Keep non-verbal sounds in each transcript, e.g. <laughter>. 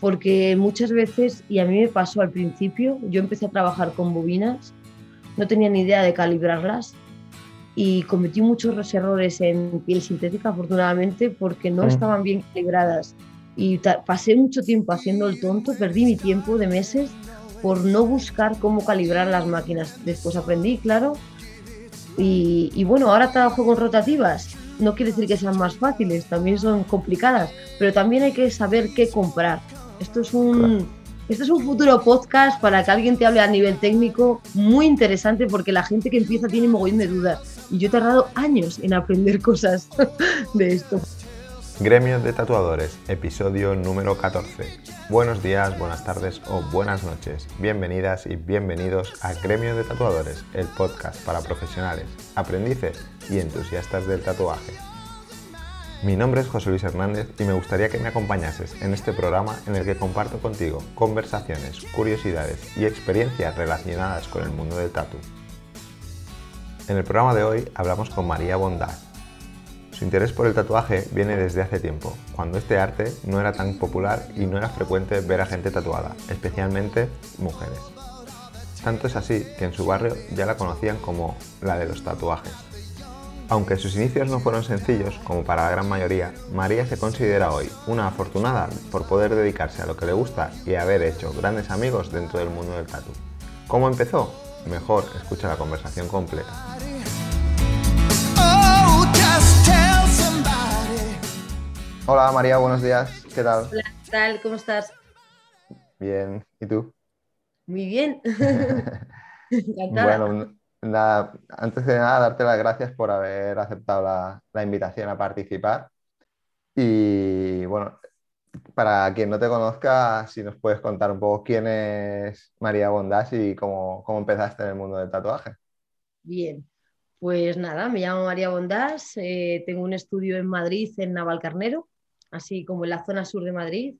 porque muchas veces, y a mí me pasó al principio, yo empecé a trabajar con bobinas, no tenía ni idea de calibrarlas y cometí muchos errores en piel sintética, afortunadamente, porque no estaban bien calibradas. Y pasé mucho tiempo haciendo el tonto, perdí mi tiempo de meses por no buscar cómo calibrar las máquinas. Después aprendí, claro. Y, y bueno, ahora trabajo con rotativas. No quiere decir que sean más fáciles, también son complicadas, pero también hay que saber qué comprar. Esto es un, este es un futuro podcast para que alguien te hable a nivel técnico muy interesante porque la gente que empieza tiene mogollón de dudas. Y yo he tardado años en aprender cosas <laughs> de esto. Gremio de Tatuadores, episodio número 14. Buenos días, buenas tardes o buenas noches. Bienvenidas y bienvenidos a Gremio de Tatuadores, el podcast para profesionales, aprendices y entusiastas del tatuaje. Mi nombre es José Luis Hernández y me gustaría que me acompañases en este programa en el que comparto contigo conversaciones, curiosidades y experiencias relacionadas con el mundo del tatu. En el programa de hoy hablamos con María Bondad. Su interés por el tatuaje viene desde hace tiempo, cuando este arte no era tan popular y no era frecuente ver a gente tatuada, especialmente mujeres. Tanto es así que en su barrio ya la conocían como la de los tatuajes. Aunque sus inicios no fueron sencillos, como para la gran mayoría, María se considera hoy una afortunada por poder dedicarse a lo que le gusta y haber hecho grandes amigos dentro del mundo del tatu. ¿Cómo empezó? Mejor escucha la conversación completa. Hola María, buenos días. ¿Qué tal? Hola, ¿qué tal? ¿Cómo estás? Bien, ¿y tú? Muy bien. <laughs> <laughs> bueno, antes de nada, darte las gracias por haber aceptado la, invitación a participar. Y bueno, para quien no te conozca, si nos puedes contar un poco quién es María Bondás y cómo, empezaste en el mundo del tatuaje. Bien, pues nada, me llamo María Bondás, eh, tengo un estudio en Madrid, en Navalcarnero, así como en la zona sur de Madrid.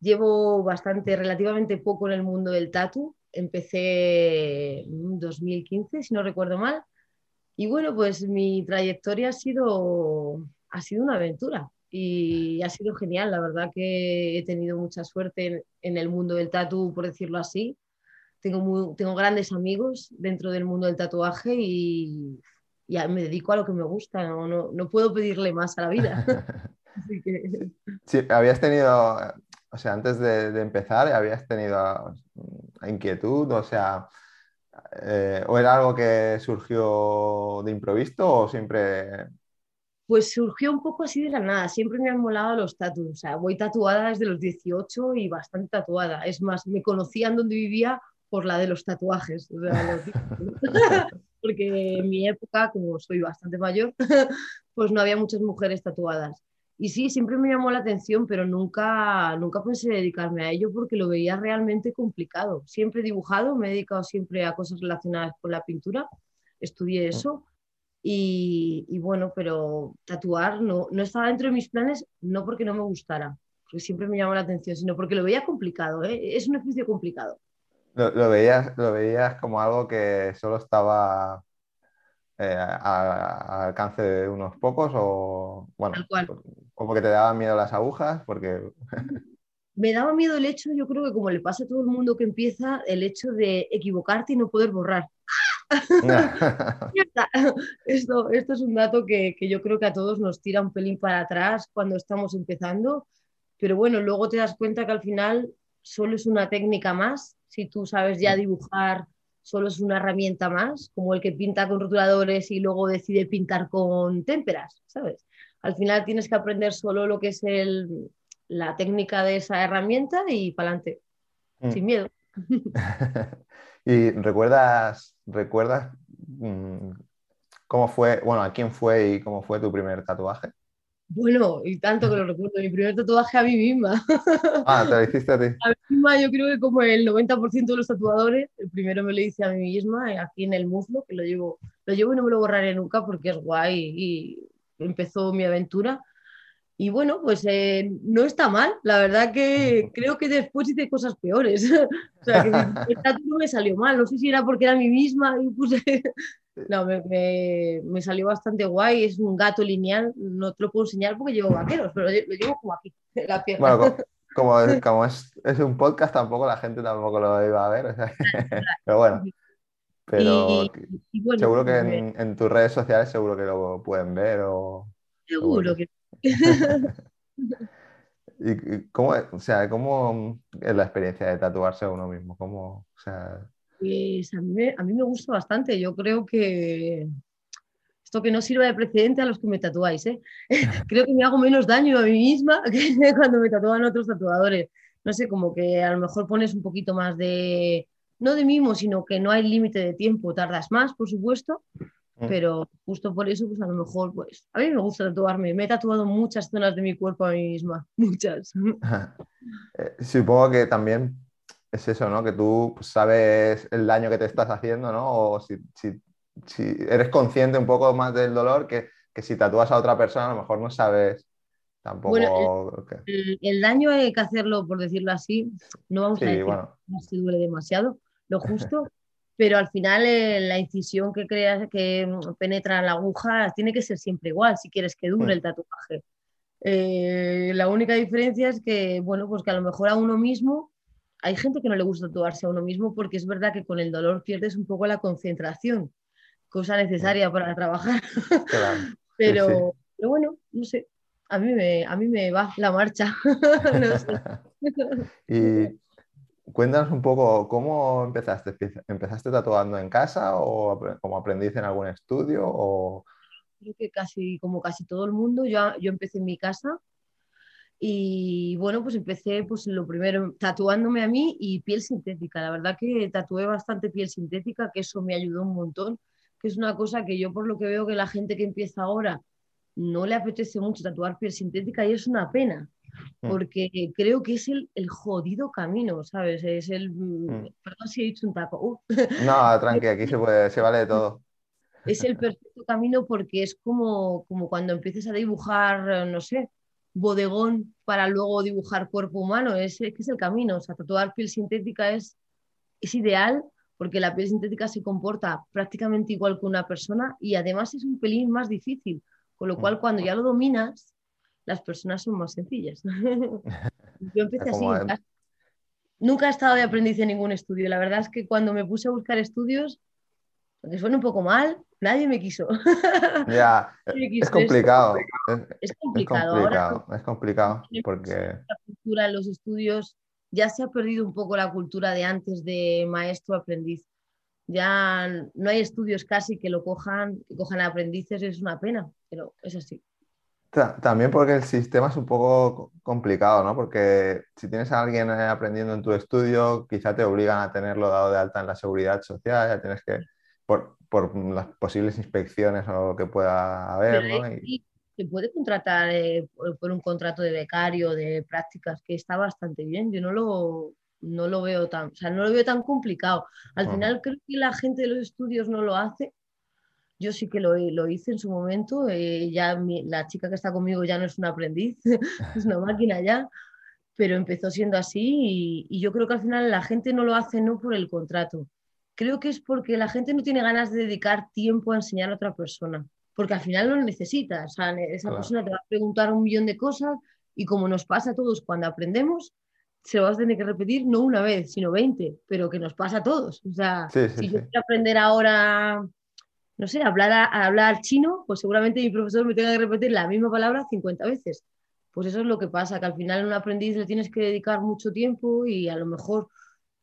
Llevo bastante, relativamente poco en el mundo del tatu, empecé en 2015, si no recuerdo mal. Y bueno, pues mi trayectoria ha sido, ha sido una aventura y ha sido genial. La verdad que he tenido mucha suerte en, el mundo del tatu, por decirlo así. Tengo, tengo grandes amigos dentro del mundo del tatuaje y, ya me dedico a lo que me gusta. No, no, puedo pedirle más a la vida. <laughs> Sí, habías tenido, o sea, antes de, de empezar, habías tenido inquietud? O sea, eh, ¿o era algo que surgió de improviso o siempre...? Pues surgió un poco así de la nada. Siempre me han molado los tatuajes. O sea, voy tatuada desde los 18 y bastante tatuada. Es más, me conocían donde vivía por la de los tatuajes. <laughs> Porque en mi época, como soy bastante mayor, <laughs> pues no había muchas mujeres tatuadas. Y sí, siempre me llamó la atención, pero nunca, nunca pensé dedicarme a ello porque lo veía realmente complicado. Siempre he dibujado, me he dedicado siempre a cosas relacionadas con la pintura, estudié mm. eso. Y, y bueno, pero tatuar no, no, estaba dentro de mis planes, no porque no me gustara, porque siempre me llamó la atención, sino porque lo veía complicado, ¿eh? es un oficio complicado. Lo, lo, veías, lo veías como algo que solo estaba eh, al alcance de unos pocos o, bueno, o porque te daban miedo las agujas, porque... <laughs> Me daba miedo el hecho, yo creo que como le pasa a todo el mundo que empieza, el hecho de equivocarte y no poder borrar. <laughs> <laughs> esto, esto es un dato que, que, yo creo que a todos nos tira un pelín para atrás cuando estamos empezando, pero bueno, luego te das cuenta que al final solo es una técnica más, si tú sabes ya dibujar solo es una herramienta más, como el que pinta con rotuladores y luego decide pintar con témperas, ¿sabes? Al final tienes que aprender solo lo que es el, la técnica de esa herramienta y para adelante, mm. sin miedo. <laughs> <laughs> ¿Y recuerdas, recuerdas mm, cómo fue, bueno, a quién fue y cómo fue tu primer tatuaje? Bueno, y tanto que lo recuerdo, mi primer tatuaje a mí misma. <laughs> Ah, te lo hiciste a ti. A mí misma, yo creo que como el 90% de los tatuadores, el primero me lo hice a mí misma, eh, aquí en el muslo, que lo llevo, lo llevo y no me lo borraré nunca porque es guay y empezó mi aventura. Y bueno, pues eh, no está mal, la verdad que <laughs> creo que después hice cosas peores. <laughs> o sea, que el <laughs> tatu no me salió mal, no sé si era porque era mí misma y puse no, me, me, salió bastante guay. Es un gato lineal. No te lo puedo enseñar porque llevo vaqueros, pero lo llevo como aquí, la Bueno, como, es, como es, es, un podcast, tampoco la gente tampoco lo iba a ver. pero bueno. Pero seguro que en, en, tus redes sociales seguro que lo pueden ver o... Seguro que... <laughs> ¿Y cómo, o sea, cómo es la experiencia de tatuarse a uno mismo? ¿Cómo, o sea... Pues a mí, me, a mí me gusta bastante. Yo creo que esto que no sirva de precedente a los que me tatuáis. ¿eh? <laughs> creo que me hago menos daño a mí misma <laughs> que cuando me tatúan otros tatuadores. No sé, como que a lo mejor pones un poquito más de, no de mimo, sino que no hay límite de tiempo. Tardas más, por supuesto, Mm. pero justo por eso, pues a lo mejor, pues a mí me gusta tatuarme. Me he tatuado muchas zonas de mi cuerpo a mí misma, <laughs> muchas. <laughs> Eh, supongo que también es eso, ¿no? Que tú pues, sabes el daño que te estás haciendo, ¿no? O si, si, si eres consciente un poco más del dolor que, que, si tatúas a otra persona, a lo mejor no sabes tampoco. Bueno, el, el, daño hay que hacerlo, por decirlo así. No vamos a decir bueno. que duele demasiado, lo justo pero al final eh, la incisión que creas que penetra la aguja tiene que ser siempre igual si quieres que dure mm. el tatuaje. Eh, la única diferencia es que, bueno, pues que a lo mejor a uno mismo, hay gente que no le gusta tatuarse a uno mismo porque es verdad que con el dolor pierdes un poco la concentración, cosa necesaria para trabajar. <laughs> <laughs> pero, pero bueno, no sé, a mí me, a mí me va la marcha. <laughs> no sé. y Cuéntanos un poco cómo empezaste. ¿Empezaste tatuando en casa o como aprendiste en algún estudio? O... Creo que casi, como casi todo el mundo, yo, yo empecé en mi casa y bueno, pues empecé pues lo primero tatuándome a mí y piel sintética. La verdad que tatué bastante piel sintética, que eso me ayudó un montón, que es una cosa que yo por lo que veo que la gente que empieza ahora no le apetece mucho tatuar piel sintética y es una pena, Mm. porque creo que es el, el, jodido camino, ¿sabes? Es el... Mm, mm. Perdón si he dicho un taco. Uh. No, <laughs> tranqui, aquí se, puede, se vale de todo. Es el perfecto camino porque es como, como cuando empieces a dibujar, no sé, bodegón para luego dibujar cuerpo humano, es, es, es el camino, o sea, tatuar piel sintética es, es ideal porque la piel sintética se comporta prácticamente igual que una persona y además es un pelín más difícil, con lo cual cuando ya lo dominas, las personas son más sencillas. <laughs> Yo <laughs> empecé así. Nunca he estado de aprendiz en ningún estudio. La verdad es que cuando me puse a buscar estudios, aunque suena un poco mal, nadie me quiso. <laughs> Ya, es complicado. Es, complicado. Es complicado, porque... La cultura en los estudios ya se ha perdido un poco la cultura de antes de maestro-aprendiz. Ya no hay estudios casi que lo cojan, que cojan aprendices, es una pena, pero es así. También porque el sistema es un poco complicado, ¿no? Porque si tienes a alguien eh, aprendiendo en tu estudio, quizá te obligan a tenerlo dado de alta en la seguridad social, ya tienes que, por, por las posibles inspecciones o lo que pueda haber, ¿no? Y... Se puede contratar eh, por, un contrato de becario, de prácticas, que está bastante bien. Yo no lo, no lo veo tan, o sea, no lo veo tan complicado. Al final creo que la gente de los estudios no lo hace yo sí que lo, lo hice en su momento, eh, ya la chica que está conmigo ya no es una aprendiz, <laughs> es una máquina ya, pero empezó siendo así y, yo creo que al final la gente no lo hace no por el contrato, creo que es porque la gente no tiene ganas de dedicar tiempo a enseñar a otra persona, porque al final lo necesita, o sea, esa persona te va a preguntar un millón de cosas y como nos pasa a todos cuando aprendemos, se lo vas a tener que repetir no una vez, sino 20, pero que nos pasa a todos. O sea, si yo quiero aprender ahora no sé, hablar, a, hablar chino, pues seguramente mi profesor me tenga que repetir la misma palabra 50 veces. Pues eso es lo que pasa, que al final a un aprendiz le tienes que dedicar mucho tiempo y a lo mejor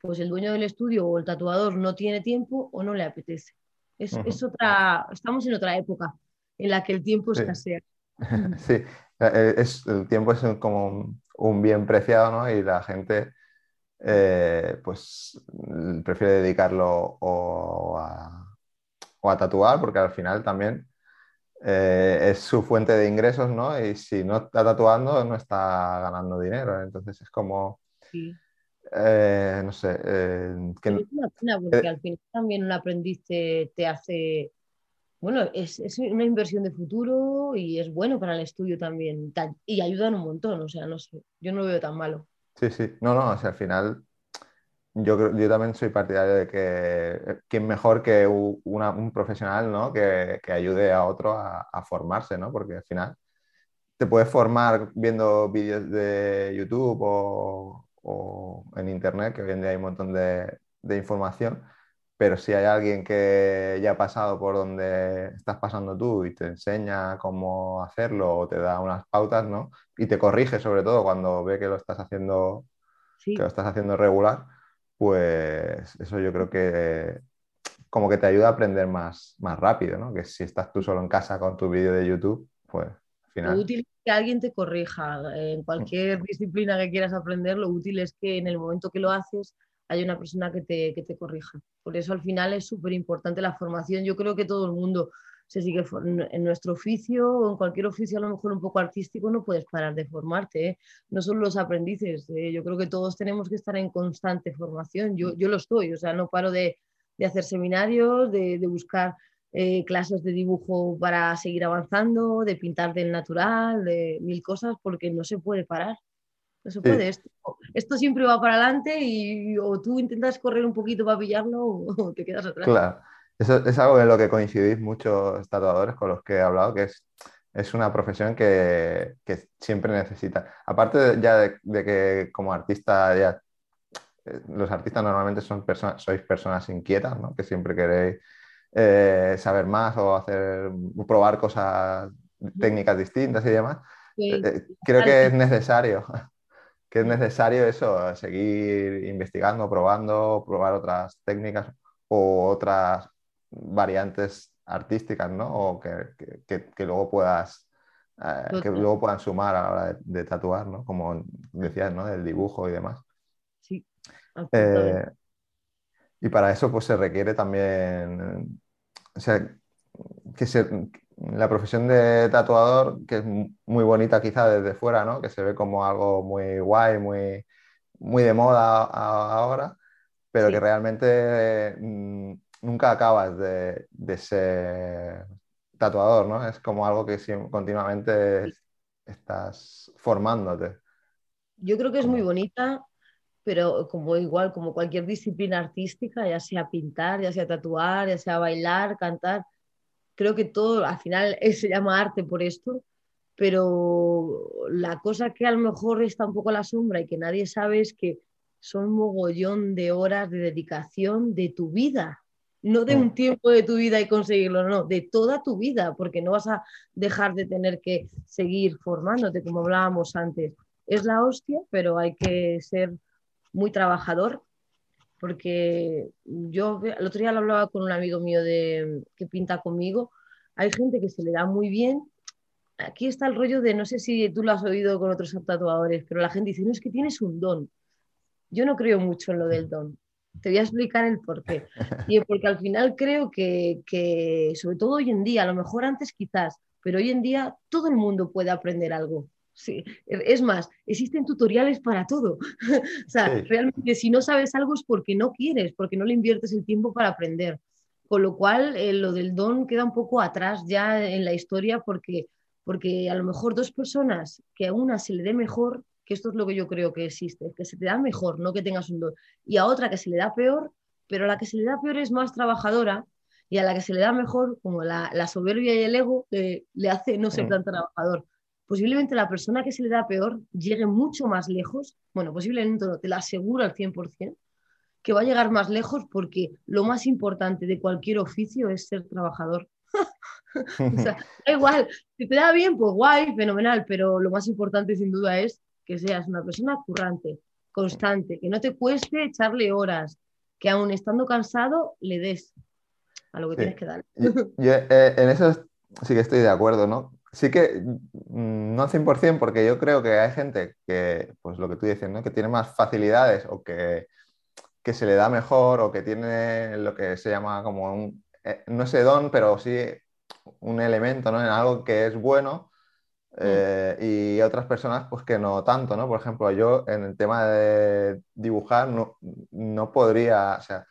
pues el dueño del estudio o el tatuador no tiene tiempo o no le apetece. Es, es otra, estamos en otra época en la que el tiempo escasea. <laughs> Sí, eh, es, el tiempo es como un bien preciado, ¿no? Y la gente eh, pues prefiere dedicarlo o a o a tatuar, porque al final también eh, es su fuente de ingresos, ¿no? Y si no está tatuando, no está ganando dinero. Entonces es como, eh, no sé. Eh, que... Es una pena porque al final también un aprendiz te, hace, bueno, es, es, una inversión de futuro y es bueno para el estudio también. Y ayudan un montón, o sea, no sé, yo no lo veo tan malo. Sí, sí, no, no, o sea, al final yo, yo también soy partidario de que eh, quién mejor que un profesional ¿no? que, que, ayude a otro a, a, formarse, ¿no? porque al final te puedes formar viendo vídeos de YouTube o, en Internet, que hoy en día hay un montón de, de información, pero si hay alguien que ya ha pasado por donde estás pasando tú y te enseña cómo hacerlo o te da unas pautas, ¿no? Y te corrige sobre todo cuando ve que lo estás haciendo, que lo estás haciendo regular, pues eso yo creo que como que te ayuda a aprender más, más rápido, ¿no? Que si estás tú solo en casa con tu vídeo de YouTube, pues al final... Lo útil es que alguien te corrija. En cualquier disciplina que quieras aprender, lo útil es que en el momento que lo haces hay una persona que te, que te corrija. Por eso al final es súper importante la formación. Yo creo que todo el mundo se sigue en nuestro oficio o en cualquier oficio a lo mejor un poco artístico no puedes parar de formarte, ¿eh? no solo los aprendices, ¿eh? yo creo que todos tenemos que estar en constante formación, yo, yo lo estoy, o sea, no paro de, de hacer seminarios, de, de buscar eh, clases de dibujo para seguir avanzando, de pintar del natural, de mil cosas, porque no se puede parar. No se puede. Esto, esto, siempre va para adelante y o tú intentas correr un poquito para pillarlo o te quedas atrás. Claro. Eso es algo en lo que coincidís muchos tatuadores con los que he hablado, que es, es una profesión que, que siempre necesita. Aparte ya de, que como artista, ya, eh, los artistas normalmente son personas, sois personas inquietas, ¿no? que siempre queréis eh, saber más o hacer, probar cosas, técnicas distintas y demás. Eh, creo que es necesario <laughs> que es necesario eso, seguir investigando, probando, probar otras técnicas o otras variantes artísticas, ¿no? O que, que, luego puedas, eh, que luego puedan sumar a la hora de, tatuar, ¿no? Como decías, ¿no? Del dibujo y demás. Sí. Eh, y para eso pues se requiere también, o sea, que se, la profesión de tatuador, que es muy bonita quizá desde fuera, ¿no? Que se ve como algo muy guay, muy, muy de moda ahora, pero que realmente mm, nunca acabas de, ser tatuador, ¿no? Es como algo que continuamente estás formándote. Yo creo que es muy bonita, pero como igual, como cualquier disciplina artística, ya sea pintar, ya sea tatuar, ya sea bailar, cantar, creo que todo al final <laughs> se llama arte por esto, pero la cosa que a lo mejor está un poco a la sombra y que nadie sabe es que son mogollón de horas de dedicación de tu vida, no de un mm. tiempo de tu vida y conseguirlo, no, de toda tu vida, porque no vas a dejar de tener que seguir formándote, como hablábamos antes. Es la hostia, pero hay que ser muy trabajador porque yo el otro día lo hablaba con un amigo mío de, que pinta conmigo, hay gente que se le da muy bien. Aquí está el rollo de, no sé si tú lo has oído con otros tatuadores, pero la gente dice, no, es que tienes un don. Yo no creo mucho en lo del don. Te voy a explicar el por qué. <laughs> Y porque al final creo que, que, sobre todo hoy en día, a lo mejor antes quizás, pero hoy en día todo el mundo puede aprender algo. Sí. Es más, existen tutoriales para todo. <laughs> o sea, realmente si no sabes algo es porque no quieres, porque no le inviertes el tiempo para aprender. Con lo cual, eh, lo del don queda un poco atrás ya en la historia porque, porque a lo mejor dos personas que a una se le dé mejor, que esto es lo que yo creo que existe, que se te da mejor, no que tengas un don, y a otra que se le da peor, pero a la que se le da peor es más trabajadora y a la que se le da mejor, como la, la soberbia y el ego, eh, le hace no ser tan trabajador posiblemente la persona que se le da peor llegue mucho más lejos, bueno, posiblemente no, te lo aseguro al 100%, que va a llegar más lejos porque lo más importante de cualquier oficio es ser trabajador. <laughs> o sea, da igual, si te da bien, pues guay, fenomenal, pero lo más importante sin duda es que seas una persona currante, constante, que no te cueste echarle horas, que aún estando cansado le des a lo que tienes que dar. Eh, en eso sí que estoy de acuerdo, ¿no? Sí que mm, no 100% porque yo creo que hay gente que, pues lo que tú dices, ¿no? que tiene más facilidades o que, que, se le da mejor o que tiene lo que se llama como un, eh, no sé don, pero sí un elemento, ¿no? En algo que es bueno. Eh, y otras personas pues que no tanto, ¿no? Por ejemplo, yo en el tema de dibujar no, no podría, o sea,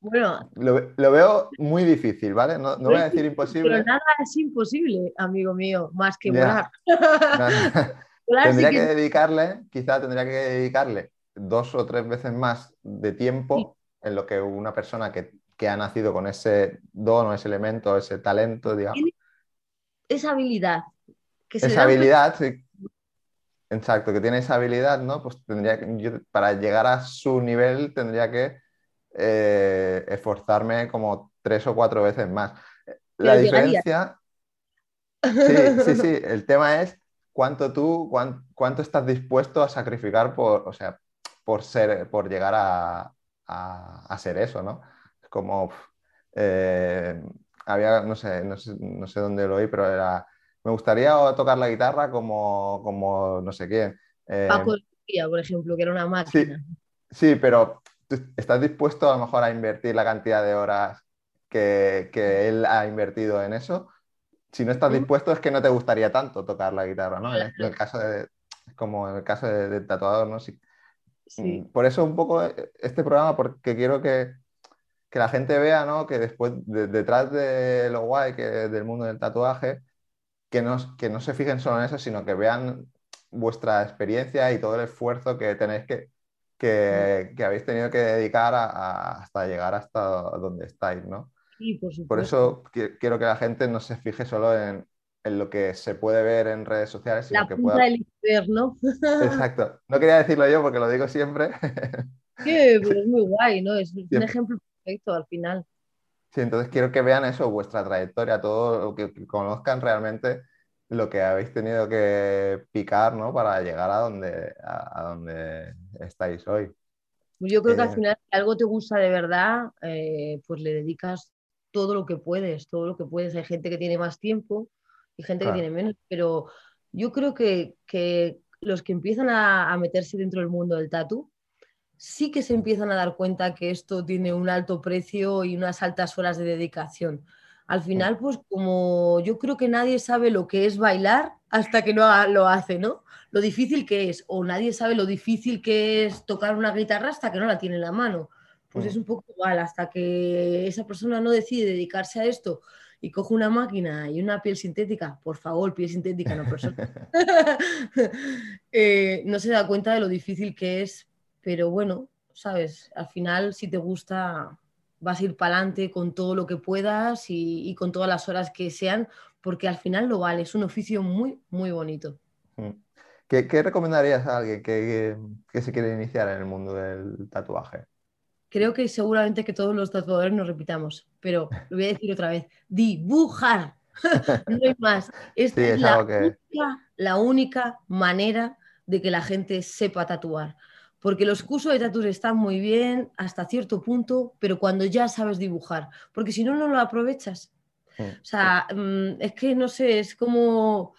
bueno, lo, veo muy difícil, ¿vale? No, voy a decir imposible. Pero nada es imposible, amigo mío, más que volar. <laughs> <laughs> tendría que... dedicarle, quizá tendría que dedicarle dos o tres veces más de tiempo en lo que una persona que, ha nacido con ese don o ese elemento, ese talento, digamos. Esa habilidad que esa habilidad, sí. Exacto, que tiene esa habilidad, ¿no? Pues tendría que, yo, para llegar a su nivel tendría que eh, esforzarme como tres o cuatro veces más. La Pero llegaría. diferencia, <laughs> sí, sí, sí, el tema es cuánto tú, cuán- cuánto estás dispuesto a sacrificar por, o sea, por ser, por llegar a, a- a ser eso, ¿no? Es como, eh, había, no sé, no sé, no sé dónde lo oí, pero era, me gustaría tocar la guitarra como, como no sé quién. Eh, Paco de Lucía, por ejemplo, que era una sí, máquina. sí, pero ¿tú ¿estás dispuesto a lo mejor a invertir la cantidad de horas que, que él ha invertido en eso? Si no estás ¿Mm? dispuesto es que no te gustaría tanto tocar la guitarra, ¿no? En el, en Claro, el caso de, como en el caso de- del tatuador, ¿no? Si- sí. Mm, Por eso un poco eh, este programa, porque quiero que, que la gente vea, ¿no? Que después, de- detrás de lo guay que del mundo del tatuaje, que no, que no se fijen solo en eso, sino que vean vuestra experiencia y todo el esfuerzo que tenéis que, que, que habéis tenido que dedicar a- a- hasta llegar hasta donde estáis, ¿no? Sí, por Por eso qui- quiero que la gente no se fije solo en, en lo que se puede ver en redes sociales, sino La que pueda... del iceberg, ¿no? <laughs> Exacto. No quería decirlo yo porque lo digo siempre. Que, pero <laughs> es muy guay, ¿no? Es un Siempre. ejemplo perfecto al final. Sí, entonces quiero que vean eso, vuestra trayectoria, todo lo que, que conozcan realmente lo que habéis tenido que picar, ¿no? Para llegar a donde, a, a donde estáis hoy. Yo creo que al Eh, final, si algo te gusta de verdad, eh, pues le dedicas todo lo que puedes, todo lo que puedes. Hay gente que tiene más tiempo y gente que claro. tiene menos, pero yo creo que, que los que empiezan a, a meterse dentro del mundo del tatu, sí que se empiezan a dar cuenta que esto tiene un alto precio y unas altas horas de dedicación. Al final, pues como yo creo que nadie sabe lo que es bailar hasta que no lo hace, ¿no? Lo difícil que es, o nadie sabe lo difícil que es tocar una guitarra hasta que no la tiene en la mano. Pues es Mm. un poco igual, hasta que esa persona no decide dedicarse a esto y coge una máquina y una piel sintética, por favor, piel sintética, no persona, <laughs> <laughs> eh, no se da cuenta de lo difícil que es, pero bueno, sabes, al final si te gusta vas a ir para adelante con todo lo que puedas y, y con todas las horas que sean, porque al final lo vale, es un oficio muy, muy bonito. Mm. ¿Qué, qué recomendarías a alguien que, que se quiere iniciar en el mundo del tatuaje? Creo que seguramente que todos los tatuadores nos repitamos, pero lo voy a decir otra vez, dibujar, <laughs> no hay más. Esta Sí, es es la que... única, la única manera de que la gente sepa tatuar. Porque los cursos de tatuajes están muy bien hasta cierto punto, pero cuando ya sabes dibujar, porque si no, no lo aprovechas. Mm. O sea, mm, es que no sé, es como,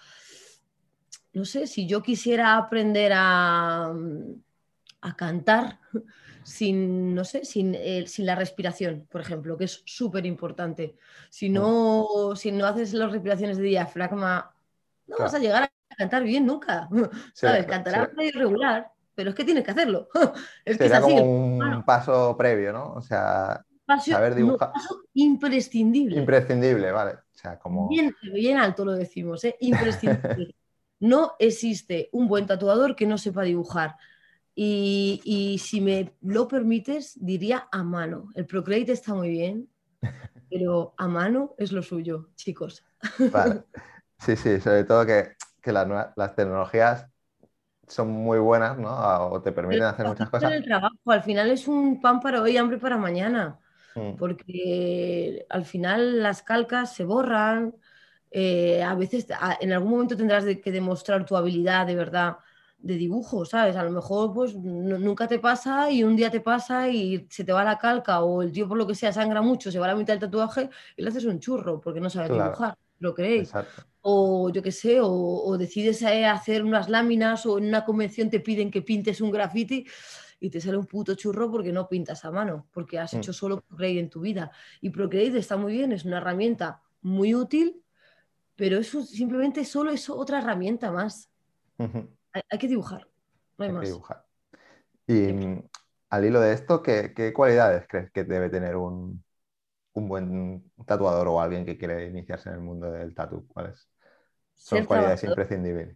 no sé, si yo quisiera aprender a, mm, a cantar <laughs> sin, no sé, sin, eh, sin la respiración, por ejemplo, que es súper importante. Si no, si no haces las respiraciones de diafragma, no vas a llegar a cantar bien nunca. <laughs> ¿Sabes? Cantarás medio irregular, pero es que tienes que hacerlo. Es que es Sería así. como un humano. paso previo, ¿no? O sea, Paso- saber dibujar. paso imprescindible. Imprescindible, vale. O sea, como... Bien, bien alto lo decimos, ¿eh? imprescindible. <laughs> no existe un buen tatuador que no sepa dibujar. Y, y si me lo permites, diría a mano. El Procreate está muy bien, <laughs> pero a mano es lo suyo, chicos. Vale. <laughs> Sí, sí, sobre todo que, que las tecnologías son muy buenas, ¿no? O te permiten hacer muchas cosas. el trabajo, al final es un pan para hoy, hambre para mañana. Mm, porque al final las calcas se borran, eh, a veces a- en algún momento tendrás de- que demostrar tu habilidad de verdad de dibujo, ¿sabes? A lo mejor pues nu- nunca te pasa y un día te pasa y se te va la calca o el tío por lo que sea sangra mucho, se va la mitad del tatuaje y le haces un churro porque no sabes Claro. dibujar, ¿lo creéis? Exacto. O yo qué sé, o, o decides eh, hacer unas láminas o en una convención te piden que pintes un graffiti y te sale un puto churro porque no pintas a mano, porque has Mm. hecho solo Procreate en tu vida. Y Procreate está muy bien, es una herramienta muy útil, pero eso simplemente solo es otra herramienta más. Hay, hay que dibujar, no hay Hay que más. dibujar. Y mm, al hilo de esto, ¿qué, qué cualidades crees que debe tener un, un buen tatuador o alguien que quiere iniciarse en el mundo del tatu? ¿Cuáles son Ser cualidades imprescindibles?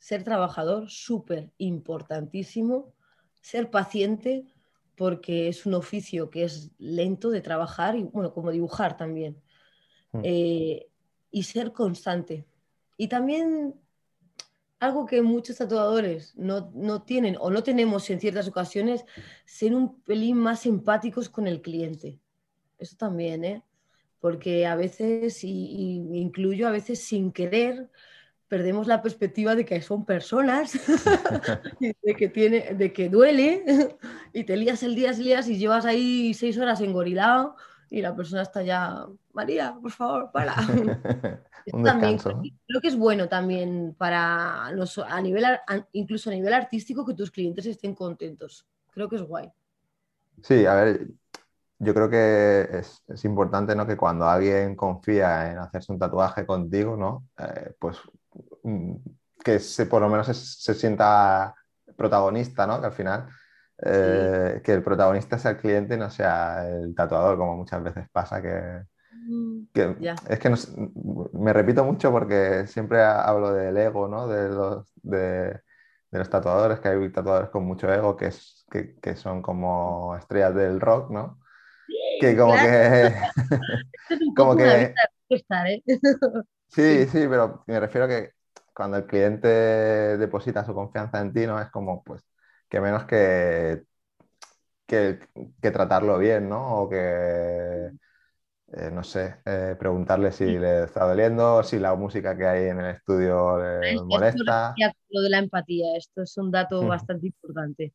ser trabajador, súper importantísimo. Ser paciente, porque es un oficio que es lento de trabajar y, bueno, como dibujar también. Mm. Eh, y ser constante. y también algo que muchos tatuadores no, no, tienen o no tenemos en ciertas ocasiones, ser un pelín más empáticos con el cliente. Eso también, ¿eh? Porque a veces, y, incluyo a veces sin querer, perdemos la perspectiva de que son personas, <laughs> de, que tiene, de que duele, <laughs> y te lías el día, lías y llevas ahí seis horas engorilado y la persona está ya, María, por favor, para. <laughs> también, creo que es bueno también para los, a nivel, incluso a nivel artístico, que tus clientes estén contentos. Creo que es guay. Sí, a ver, yo creo que es, importante ¿no? que cuando alguien confía en hacerse un tatuaje contigo, ¿no? Eh, pues mm, que se, por lo menos se, sienta protagonista, ¿no? que al final eh, que el protagonista sea el cliente y no sea el tatuador, como muchas veces pasa, que, mm, es que me repito mucho porque siempre hablo del ego, ¿no? De los, de, los tatuadores, que hay tatuadores con mucho ego que, es, que, son como estrellas del rock, ¿no? Que como que... <laughs> como que... ¿eh? <laughs> sí, sí, pero me refiero a que cuando el cliente deposita su confianza en ti, ¿no? Es como, pues, que menos que, que, tratarlo bien, ¿no? O que, eh, no sé, eh, preguntarle si le está doliendo, si la música que hay en el estudio le molesta. Lo de la empatía, esto es un dato <laughs> bastante importante.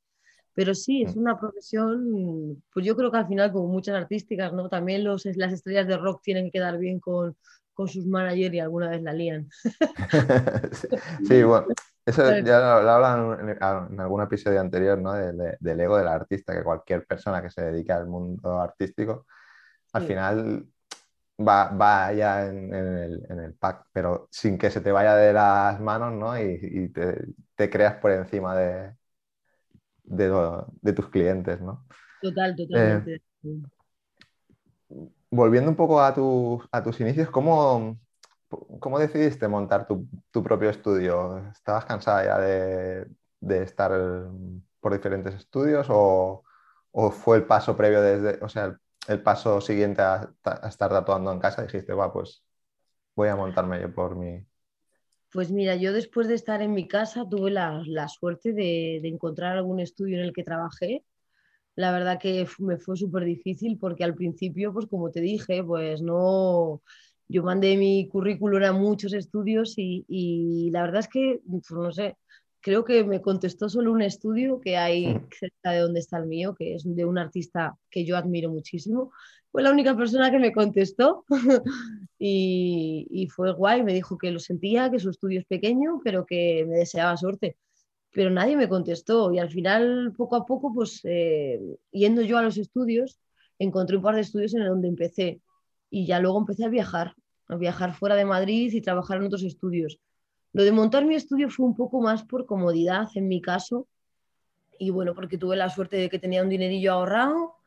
Pero sí, es una profesión, pues yo creo que al final, como muchas artísticas, ¿no? También los, las estrellas de rock tienen que quedar bien con, con sus managers y alguna vez la lían. <laughs> <laughs> sí, bueno, eso ya lo, hablan en, algún episodio anterior, ¿no? del ego del artista, que cualquier persona que se dedique al mundo artístico, al final va, va ya en, el, pack, pero sin que se te vaya de las manos, ¿no? Y, te, creas por encima de, de, tus clientes, ¿no? Total, totalmente. Eh, volviendo un poco a, a tus inicios, ¿cómo, ¿Cómo decidiste montar tu, propio estudio? ¿Estabas cansada ya de, estar por diferentes estudios o, fue el paso previo desde, o sea, el, paso siguiente a, estar tatuando en casa? Dijiste, va, pues voy a montarme yo por mi... Pues mira, yo después de estar en mi casa tuve la, suerte de, de, encontrar algún estudio en el que trabajé. La verdad que me fue súper difícil porque al principio, pues como te dije, pues no, yo mandé mi currículum a muchos estudios y, la verdad es que, pues, no sé, creo que me contestó solo un estudio que hay cerca de donde está el mío, que es de un artista que yo admiro muchísimo. Fue la única persona que me contestó <laughs> y, fue guay, me dijo que lo sentía, que su estudio es pequeño, pero que me deseaba suerte. Pero nadie me contestó y al final, poco a poco, pues eh, yendo yo a los estudios, encontré un par de estudios en donde empecé y ya luego empecé a viajar, a viajar fuera de Madrid y trabajar en otros estudios. Lo de montar mi estudio fue un poco más por comodidad en mi caso y bueno, porque tuve la suerte de que tenía un dinerillo ahorrado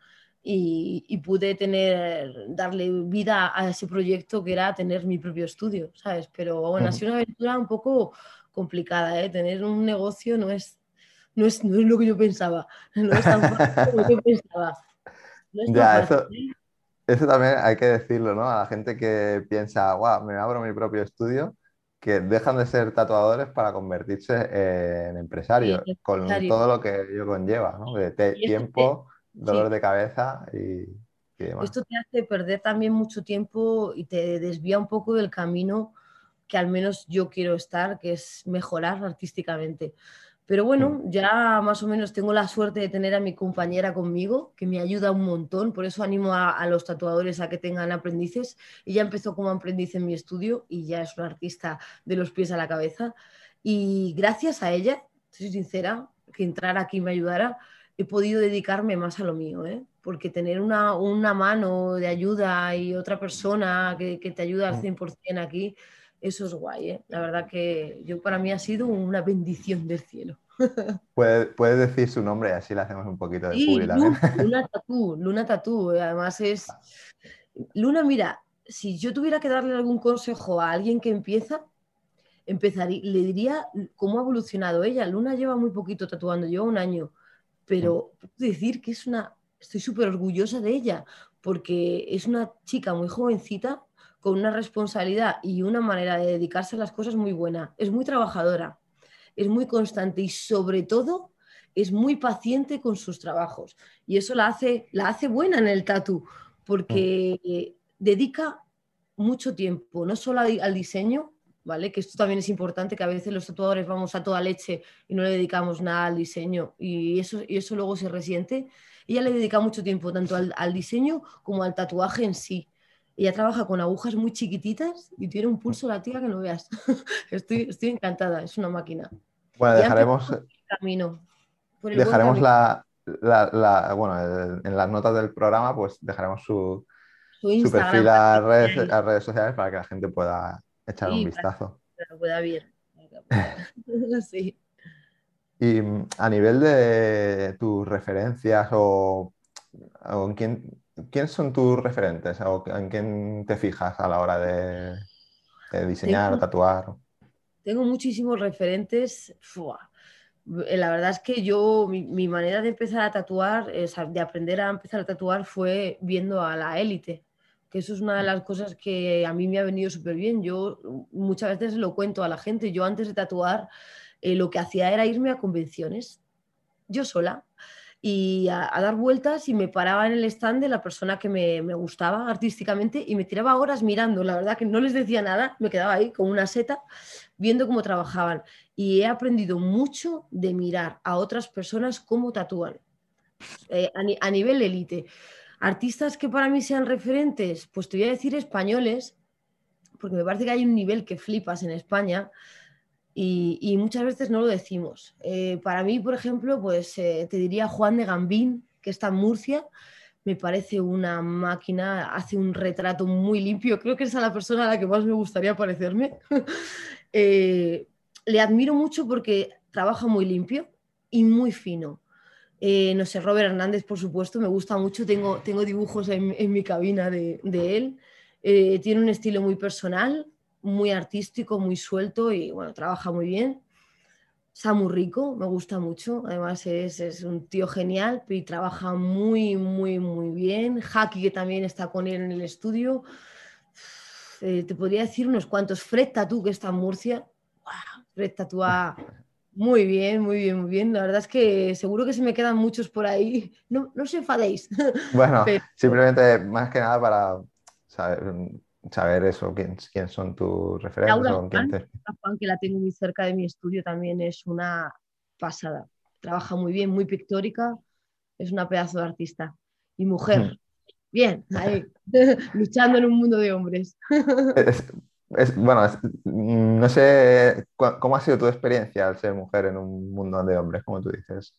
y, pude tener, darle vida a ese proyecto que era tener mi propio estudio, ¿sabes? Pero bueno, ha sido una aventura un poco complicada, ¿eh? Tener un negocio no es, no es, no es lo que yo pensaba, <laughs> no es tan fácil como yo pensaba. No es ya, eso, ¿eh? Eso también hay que decirlo, ¿no? A la gente que piensa, wow, me abro mi propio estudio, que dejan de ser tatuadores para convertirse en empresarios, con todo lo que ello conlleva, ¿no? De tiempo, dolor de cabeza y, demás. Esto te hace perder también mucho tiempo y te desvía un poco del camino que al menos yo quiero estar, que es mejorar artísticamente. Pero bueno, mm. ya más o menos tengo la suerte de tener a mi compañera conmigo, que me ayuda un montón. Por eso animo a, los tatuadores a que tengan aprendices. Ella empezó como aprendiz en mi estudio y ya es una artista de los pies a la cabeza. Y gracias a ella, soy sincera, que entrar aquí me ayudara, he podido dedicarme más a lo mío, ¿eh? porque tener una, una, mano de ayuda y otra persona que, que te ayuda al 100% mm. aquí eso es guay, ¿eh? La verdad que yo para mí ha sido una bendición del cielo. <laughs> Puedes decir su nombre, así le hacemos un poquito de sí, <laughs> Luna Tatú, Luna Tatú. Además es... Luna, mira, si yo tuviera que darle algún consejo a alguien que empieza, empezaría, le diría cómo ha evolucionado ella. Luna lleva muy poquito tatuando, lleva un año, pero mm. decir que es una... Estoy súper orgullosa de ella, porque es una chica muy jovencita con una responsabilidad y una manera de dedicarse a las cosas muy buena. Es muy trabajadora, es muy constante y sobre todo es muy paciente con sus trabajos. Y eso la hace, la hace buena en el tatu, porque dedica mucho tiempo, no solo al diseño, ¿vale? Que esto también es importante, que a veces los tatuadores vamos a toda leche y no le dedicamos nada al diseño y eso, y eso luego se resiente. Ella le dedica mucho tiempo tanto al, al diseño como al tatuaje en sí. Ella trabaja con agujas muy chiquititas y tiene un pulso la tía que no veas. <laughs> estoy, estoy encantada, es una máquina. Bueno, dejaremos, camino, dejaremos la, la, bueno, en las notas del programa pues dejaremos su, su, perfil a redes, a redes, sociales para que la gente pueda echar un vistazo. Para que pueda ver. <laughs> sí. Y mm, a nivel de tus referencias o, o en quién, ¿quiénes son tus referentes o en quién te fijas a la hora de, diseñar o tatuar? Tengo muchísimos referentes. Eh, la verdad es que yo, mi, manera de empezar a tatuar, de aprender a empezar a tatuar fue viendo a la élite, que eso es una de las cosas que a mí me ha venido súper bien. Yo muchas veces lo cuento a la gente, yo antes de tatuar eh, lo que hacía era irme a convenciones, yo sola y a, dar vueltas y me paraba en el stand de la persona que me, me, gustaba artísticamente y me tiraba horas mirando. La verdad que no les decía nada, me quedaba ahí con una seta viendo cómo trabajaban. Y he aprendido mucho de mirar a otras personas cómo tatúan eh, a, nivel élite. Artistas que para mí sean referentes, pues te voy a decir españoles, porque me parece que hay un nivel que flipas en España y, muchas veces no lo decimos. Eh, para mí, por ejemplo, pues eh, te diría Juan de Gambín, que está en Murcia, me parece una máquina, hace un retrato muy limpio, creo que es a la persona a la que más me gustaría parecerme. <laughs> Eh, le admiro mucho porque trabaja muy limpio y muy fino. no sé, Robert Hernández, por supuesto, me gusta mucho, tengo, tengo dibujos en, mi cabina de él. tiene un estilo muy personal, muy artístico, muy suelto y bueno, trabaja muy bien. Samu Rico, me gusta mucho, además es, un tío genial y trabaja muy, muy, muy bien. Haki, que también está con él en el estudio. Eh, te podría decir unos cuantos. Fred Tatu, que está en Murcia. Fred Tatúa muy bien, muy bien, muy bien. La verdad es que seguro que se me quedan muchos por ahí. No, no os enfadéis. Bueno, <laughs> simplemente más que nada para saber, saber eso, quién, quién son tus referentes. Laura Juan, que la tengo muy cerca de mi estudio, también es una pasada. Trabaja muy bien, muy pictórica, es una pedazo de artista. Y mujer, bien, ahí, <laughs> luchando en un mundo de hombres. <laughs> Es, bueno, no sé cómo ha sido tu experiencia al ser mujer en un mundo de hombres, como tú dices.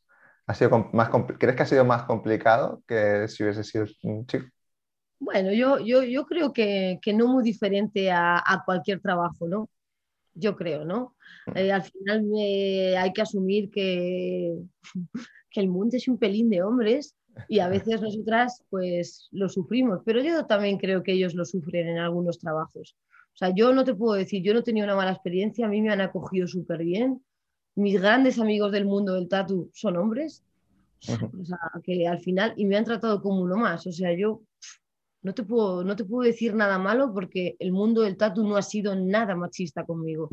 ¿Ha sido más ¿Crees que ha sido más complicado que si hubiese sido un chico? Bueno, yo, yo, yo creo que, que, no muy diferente a, a, cualquier trabajo, ¿no? Yo creo, ¿no? Mm. Eh, al final hay que asumir que, <laughs> que el mundo es un pelín de hombres y a <laughs> veces nosotras pues lo sufrimos, pero yo también creo que ellos lo sufren en algunos trabajos. O sea, yo no te puedo decir, yo no he tenido una mala experiencia, a mí me han acogido súper bien. Mis grandes amigos del mundo del tatu son hombres, o sea, que al final, y me han tratado como uno más. O sea, yo no te, puedo, no te puedo decir nada malo porque el mundo del tatu no ha sido nada machista conmigo.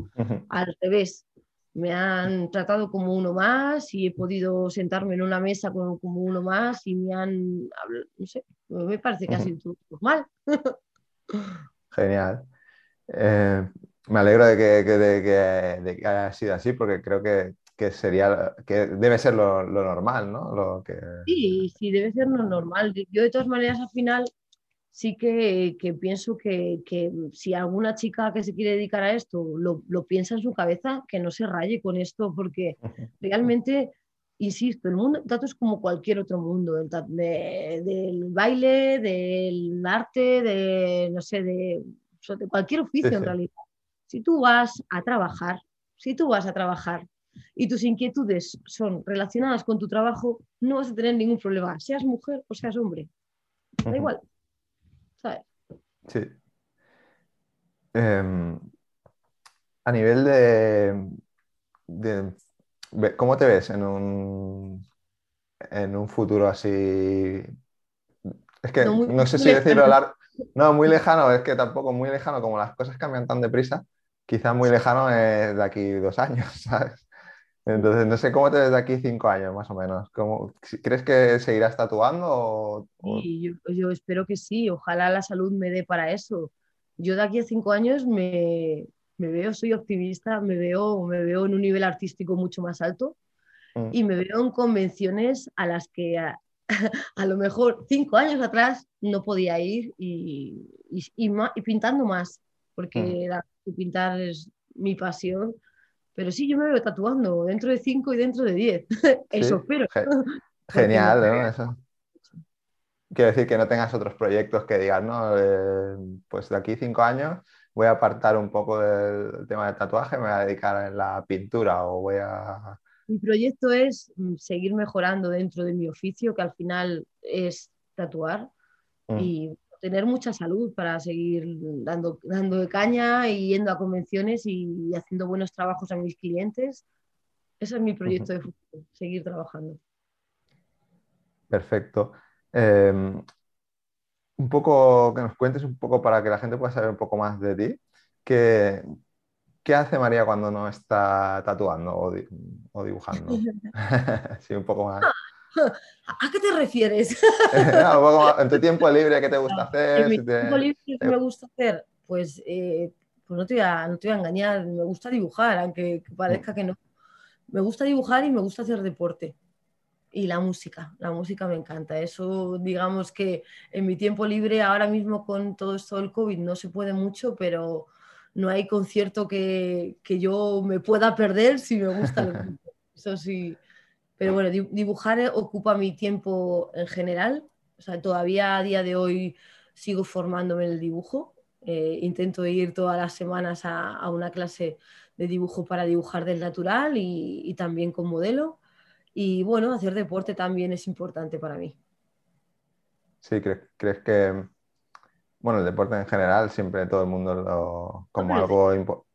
Al revés, me han tratado como uno más y he podido sentarme en una mesa como, como uno más y me han, no sé, me parece sido normal. <laughs> Genial. Eh, me alegro de que, de, que, haya sido así porque creo que, que sería, que debe ser lo, lo normal, ¿no? Lo que... Sí, sí, debe ser lo normal. Yo de todas maneras al final sí que, pienso que, si alguna chica que se quiere dedicar a esto lo, piensa en su cabeza, que no se raye con esto, porque <laughs> realmente, insisto, el mundo del es como cualquier otro mundo, del baile, del arte, de, no sé, de, cualquier oficio en realidad. Si tú vas a trabajar, si tú vas a trabajar y tus inquietudes son relacionadas con tu trabajo, no vas a tener ningún problema, seas mujer o seas hombre. Da igual. Sí. Em, a nivel de, ¿Cómo te ves en un, en un futuro así? Es que no, sé si decirlo a, no, muy lejano, es que tampoco muy lejano, como las cosas cambian tan deprisa, quizás muy lejano es de aquí dos años, <laughs> ¿sabes? Entonces, no sé cómo te ves de aquí cinco años, más o menos. ¿Cómo, ¿Crees que seguirás tatuando? Sí, yo, espero que sí. Ojalá la salud me dé para eso. Yo de aquí a cinco años me, veo, soy optimista, me veo, me veo en un nivel artístico mucho más alto mm. y me veo en convenciones a las que a, <laughs> lo mejor cinco años atrás no podía ir y, y, pintando más, porque mm. pintar es mi pasión pero sí, yo me veo tatuando dentro de 5 y dentro de 10. Eso espero. Genial, ¿no? Eso. Quiero decir que no tengas otros proyectos que digas, no, eh, pues de aquí cinco años voy a apartar un poco del tema del tatuaje, me voy a dedicar a la pintura o voy a... Mi proyecto es mm, seguir mejorando dentro de mi oficio, que al final es tatuar, mm. y tener mucha salud para seguir dando, dando de caña y yendo a convenciones y, haciendo buenos trabajos a mis clientes. Ese es mi proyecto de futuro, seguir trabajando. Perfecto. Em, un poco, que nos cuentes un poco para que la gente pueda saber un poco más de ti. ¿Qué, qué hace María cuando no está tatuando o, dibujando? <laughs> <laughs> sí, un poco más. <laughs> ¿A qué te refieres? <laughs> en tu tiempo libre, ¿qué te gusta <laughs> hacer? En mi tiempo libre, ¿qué me gusta hacer? Pues, eh, pues no, te voy a, no te voy a engañar, me gusta dibujar, aunque parezca que no. Me gusta dibujar y me gusta hacer deporte. Y la música, la música me encanta. Eso, digamos que en mi tiempo libre, ahora mismo con todo esto del COVID, no se puede mucho, pero no hay concierto que, que yo me pueda perder si me gusta. Eso sí, pero bueno, dibujar ocupa mi tiempo en general. O sea, todavía a día de hoy sigo formándome en el dibujo. Eh, intento ir todas las semanas a, una clase de dibujo para dibujar del natural y, también con modelo. Y bueno, hacer deporte también es importante para mí. Sí, ¿crees, que, bueno, el deporte en general siempre todo el mundo lo como algo importante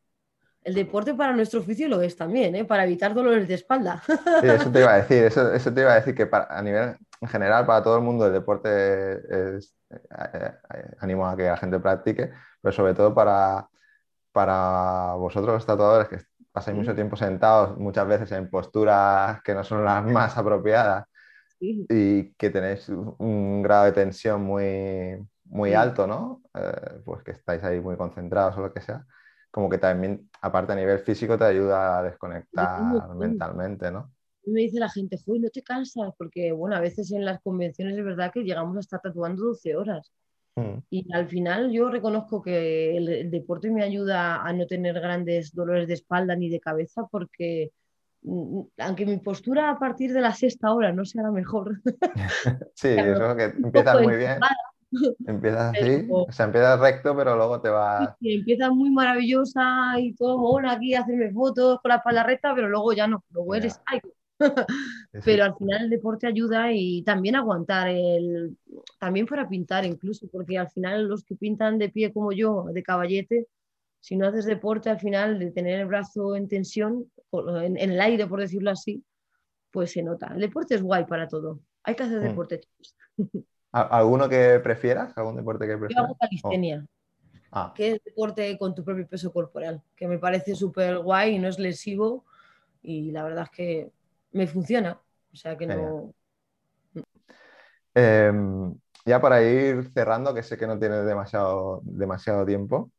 el deporte para nuestro oficio lo es también, ¿eh? para evitar dolores de espalda. Sí, eso te iba a decir, eso, te iba a decir que a nivel en general para todo el mundo el deporte es, eh, eh, animo a que la gente practique, pero sobre todo para, para vosotros los tatuadores que pasáis mucho tiempo sentados, muchas veces en posturas que no son las más apropiadas y que tenéis un grado de tensión muy, muy alto, ¿no? pues que estáis ahí muy concentrados o lo que sea como que también, aparte a nivel físico, te ayuda a desconectar mentalmente, ¿no? Me dice la gente, Uy, no te cansas, porque bueno, a veces en las convenciones es verdad que llegamos a estar tatuando 12 horas. Mm. Y al final yo reconozco que el, deporte me ayuda a no tener grandes dolores de espalda ni de cabeza, porque mm, aunque mi postura a partir de la sexta hora no sea la mejor. <laughs> sí, <laughs> eso que <laughs> empieza muy bien. <laughs> Empiezas así, o sea, empiezas recto, pero luego te va. Sí, empiezas muy maravillosa y todo bueno aquí, hacerme fotos con la espalda recta, pero luego ya no, luego eres pero al final el deporte ayuda y también aguantar el. También para pintar, incluso, porque al final los que pintan de pie como yo, de caballete, si no haces deporte, al final de tener el brazo en tensión, en, el aire, por decirlo así, pues se nota. El deporte es guay para todo. Hay que hacer mm. deporte. <laughs> ¿Alguno que prefieras? ¿Algún deporte que prefieras? Yo hago calistenia, ah. que es deporte con tu propio peso corporal, que me parece súper guay y no es lesivo y la verdad es que me funciona. O sea que no... Em, ya para ir cerrando, que sé que no tienes demasiado, demasiado tiempo.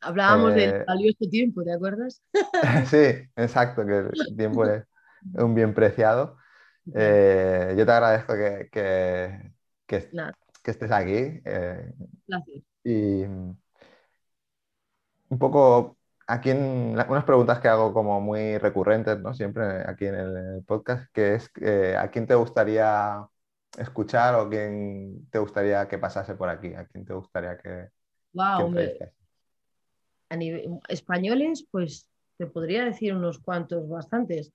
Hablábamos del eh, valioso tiempo, ¿te acuerdas? <laughs> sí, exacto, que el tiempo es un bien preciado. <laughs> Eh, yo te agradezco que, que, que estés aquí. Eh, y un poco aquí en unas preguntas que hago como muy recurrentes, ¿no? Siempre aquí en el, podcast, que es eh, ¿a quién te gustaría escuchar o quién te gustaría que pasase por aquí? ¿A quién te gustaría que... Wow, a nivel, españoles, pues te podría decir unos cuantos, bastantes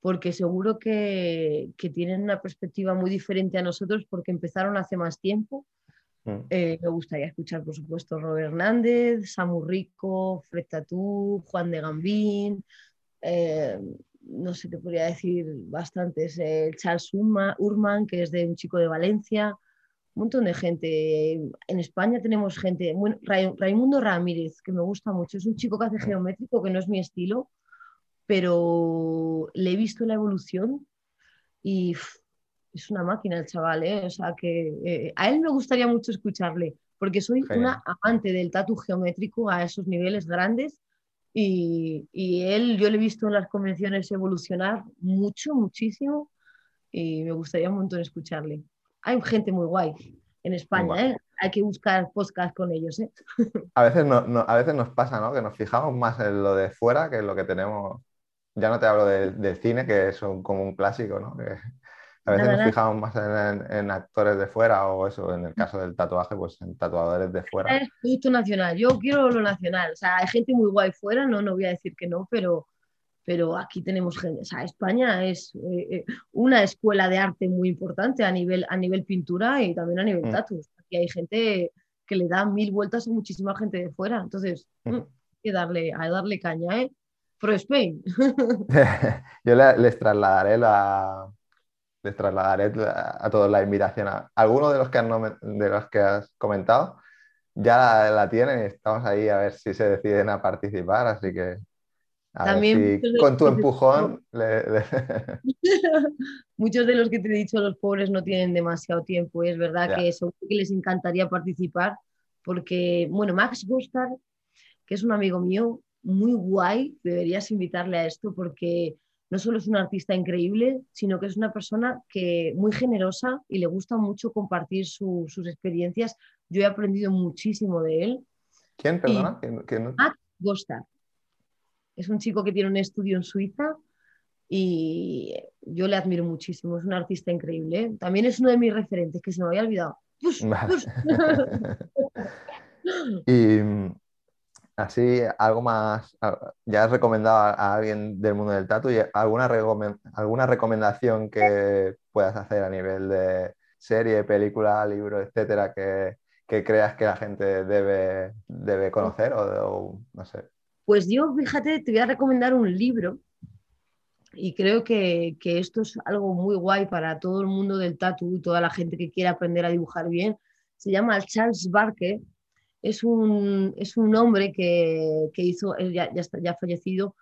porque seguro que, tienen una perspectiva muy diferente a nosotros porque empezaron hace más tiempo. Mm. Eh, me gustaría escuchar, por supuesto, Robert Hernández, Samu Rico, Fred Tatú, Juan de Gambín, eh, no sé, te podría decir bastantes, eh, Charles Urman, que es de un chico de Valencia. un montón de gente. En España tenemos gente, bueno, Raimundo Ramírez, que me gusta mucho, es un chico que hace geométrico, que no es mi estilo, pero le he visto la evolución y es una máquina el chaval, ¿eh? o sea que eh, a él me gustaría mucho escucharle, porque soy una amante del tatu geométrico a esos niveles grandes y, y, él, yo le he visto en las convenciones evolucionar mucho, muchísimo y me gustaría un montón escucharle hay gente muy guay en España, ¿eh? Hay que buscar podcast con ellos, ¿eh? A veces, no, a veces nos pasa, ¿no? Que nos fijamos más en lo de fuera que en lo que tenemos. Ya no te hablo del cine, que es como un clásico, ¿no? a veces nos fijamos más en, actores de fuera o eso, en el caso del tatuaje, pues en tatuadores de fuera. Es producto nacional, yo quiero lo nacional. O sea, hay gente muy guay fuera, no, no voy a decir que no, pero pero aquí tenemos gente, o sea, España es eh, eh, una escuela de arte muy importante a nivel, a nivel pintura y también a nivel mm. tatu. Aquí hay gente que le da mil vueltas a muchísima gente de fuera, entonces mm. Mm, hay que darle, a darle caña, ¿eh? Pro Spain. <laughs> <laughs> Yo les trasladaré la, les trasladaré a todos la invitación. A, algunos de los que, de los que has comentado ya la, tienen y estamos ahí a ver si se deciden a participar, así que también con tu empujón. <laughs> muchos de los que te he dicho, los pobres no tienen demasiado tiempo. Y es verdad que eso que les encantaría participar, porque, bueno, Max Gostar, que es un amigo mío, muy guay, deberías invitarle a esto porque no solo es un artista increíble, sino que es una persona que muy generosa y le gusta mucho compartir sus experiencias. Yo he aprendido muchísimo de él. ¿Quién, perdona? Max Gostar. Es un chico que tiene un estudio en Suiza y yo le admiro muchísimo. Es un artista increíble. ¿eh? También es uno de mis referentes, que se me había olvidado. <laughs> <laughs> <laughs> y así, algo más, ya has recomendado a alguien del mundo del tatu y alguna, alguna recomendación que puedas hacer a nivel de serie, película, libro, etcétera, que, creas que la gente debe, debe conocer o no sé. Pues yo, fíjate, te voy a recomendar un libro y creo que, esto es algo muy guay para todo el mundo del tatu y toda la gente que quiere aprender a dibujar bien. Se llama Charles Barker. Es un, es un hombre que, hizo, él ya, ya, está, ya fallecido,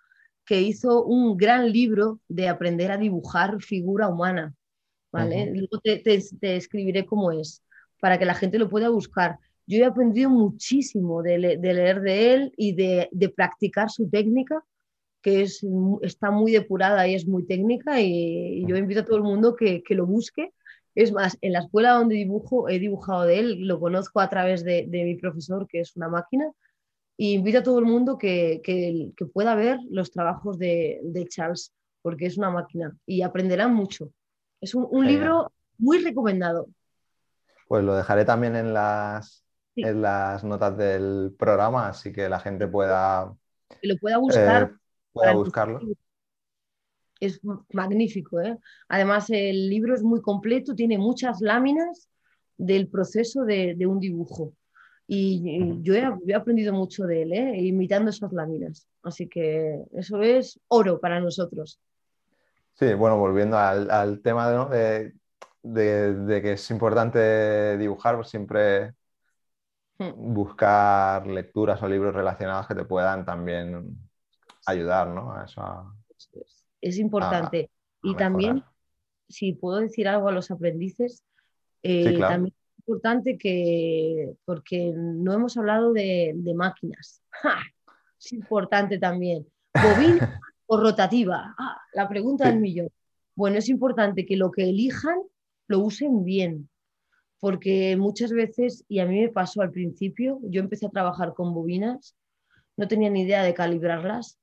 que hizo un gran libro de aprender a dibujar figura humana. ¿vale? Luego te, te, escribiré cómo es, para que la gente lo pueda buscar yo he aprendido muchísimo de, leer de él y de, practicar su técnica, que es, está muy depurada y es muy técnica y, yo invito a todo el mundo que, lo busque. Es más, en la escuela donde dibujo he dibujado de él, lo conozco a través de, mi profesor, que es una máquina, y invito a todo el mundo que, pueda ver los trabajos de, Charles, porque es una máquina y aprenderán mucho. Es un libro muy recomendado. Pues lo dejaré también en las, en las notas del programa, así que la gente pueda, lo pueda buscar. Eh, pueda buscarlo. Es magnífico. ¿eh? Además, el libro es muy completo, tiene muchas láminas del proceso de, un dibujo. Y, yo, he, aprendido mucho de él, ¿eh? imitando esas láminas. Así que eso es oro para nosotros. Sí, bueno, volviendo al, tema de, de, que es importante dibujar, pues siempre Hmm. buscar lecturas o libros relacionados que te puedan también ayudar, ¿no? A es importante. y también, si puedo decir algo a los aprendices, eh, también es importante que, porque no hemos hablado de, máquinas, <laughs> es importante también. ¿Bobina <laughs> o rotativa? Ah, la pregunta del millón. Bueno, es importante que lo que elijan lo usen bien, porque muchas veces, y a mí me pasó al principio, yo empecé a trabajar con bobinas, no tenía ni idea de calibrarlas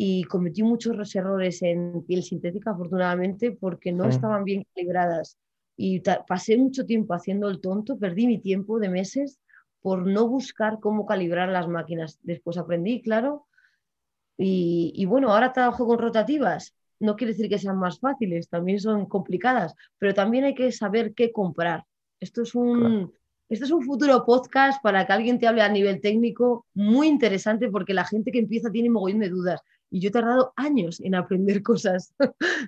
y cometí muchos errores en piel sintética, afortunadamente, porque no estaban bien calibradas. Y pasé mucho tiempo haciendo el tonto, perdí mi tiempo de meses por no buscar cómo calibrar las máquinas. Después aprendí, claro, y, y bueno, ahora trabajo con rotativas. No quiere decir que sean más fáciles, también son complicadas, pero también hay que saber qué comprar esto es un, es un futuro podcast para que alguien te hable a nivel técnico muy interesante porque la gente que empieza tiene mogollón de dudas y yo he tardado años en aprender <laughs> cosas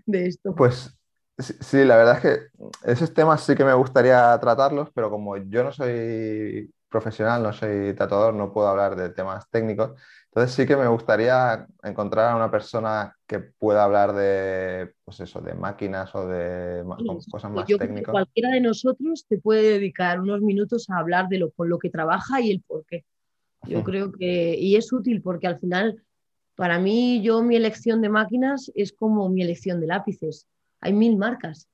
de esto. Pues Sí, la verdad es que esos temas sí que me gustaría tratarlos, pero como yo no soy profesional, no soy tatuador, no puedo hablar de temas técnicos. Entonces sí que me gustaría encontrar a una persona que pueda hablar de, pues eso, de máquinas o de cosas más técnicas. cualquiera de nosotros te puede dedicar unos minutos a hablar de lo, con lo que trabaja y el por qué. Yo <laughs> creo que, y es útil porque al final, para mí, yo mi elección de máquinas es como mi elección de lápices. Hay mil marcas,